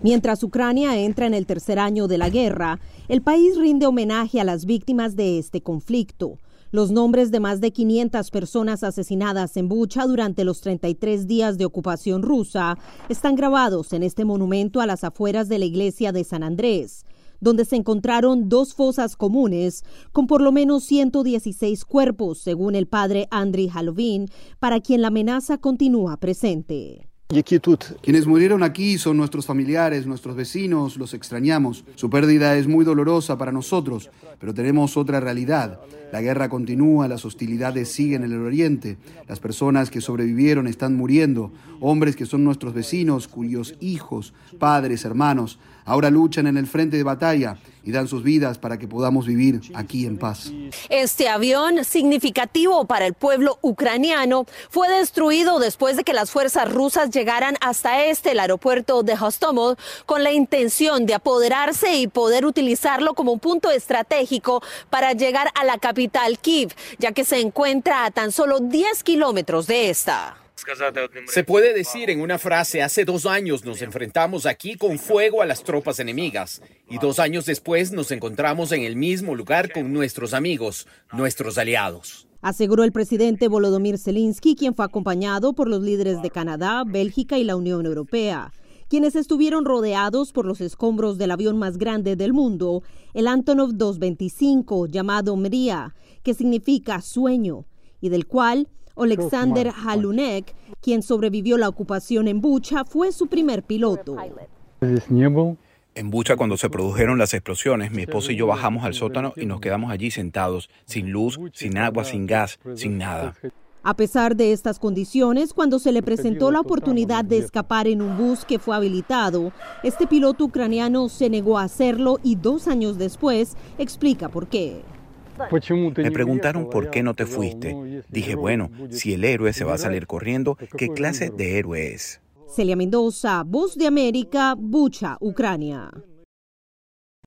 Mientras Ucrania entra en el tercer año de la guerra, el país rinde homenaje a las víctimas de este conflicto. Los nombres de más de 500 personas asesinadas en Bucha durante los 33 días de ocupación rusa están grabados en este monumento a las afueras de la iglesia de San Andrés, donde se encontraron dos fosas comunes con por lo menos 116 cuerpos, según el padre Andriy Halovin, para quien la amenaza continúa presente. Quienes murieron aquí son nuestros familiares, nuestros vecinos, los extrañamos. Su pérdida es muy dolorosa para nosotros, pero tenemos otra realidad. La guerra continúa, las hostilidades siguen en el oriente, las personas que sobrevivieron están muriendo, hombres que son nuestros vecinos, cuyos hijos, padres, hermanos, ahora luchan en el frente de batalla y dan sus vidas para que podamos vivir aquí en paz. Este avión, significativo para el pueblo ucraniano, fue destruido después de que las fuerzas rusas llegaran hasta este, el aeropuerto de Hostomel, con la intención de apoderarse y poder utilizarlo como un punto estratégico para llegar a la capital Kiev, ya que se encuentra a tan solo 10 kilómetros de esta. Se puede decir en una frase, hace dos años nos enfrentamos aquí con fuego a las tropas enemigas y dos años después nos encontramos en el mismo lugar con nuestros amigos, nuestros aliados. Aseguró el presidente Volodymyr Zelensky, quien fue acompañado por los líderes de Canadá, Bélgica y la Unión Europea, quienes estuvieron rodeados por los escombros del avión más grande del mundo, el Antonov 225, llamado Mria, que significa sueño, y del cual Alexander Halunek, quien sobrevivió la ocupación en Bucha, fue su primer piloto. En Bucha, cuando se produjeron las explosiones, mi esposo y yo bajamos al sótano y nos quedamos allí sentados, sin luz, sin agua, sin gas, sin nada. A pesar de estas condiciones, cuando se le presentó la oportunidad de escapar en un bus que fue habilitado, este piloto ucraniano se negó a hacerlo y dos años después explica por qué. Me preguntaron por qué no te fuiste. Dije, bueno, si el héroe se va a salir corriendo, ¿qué clase de héroe es? Celia Mendoza, Voz de América, Bucha, Ucrania.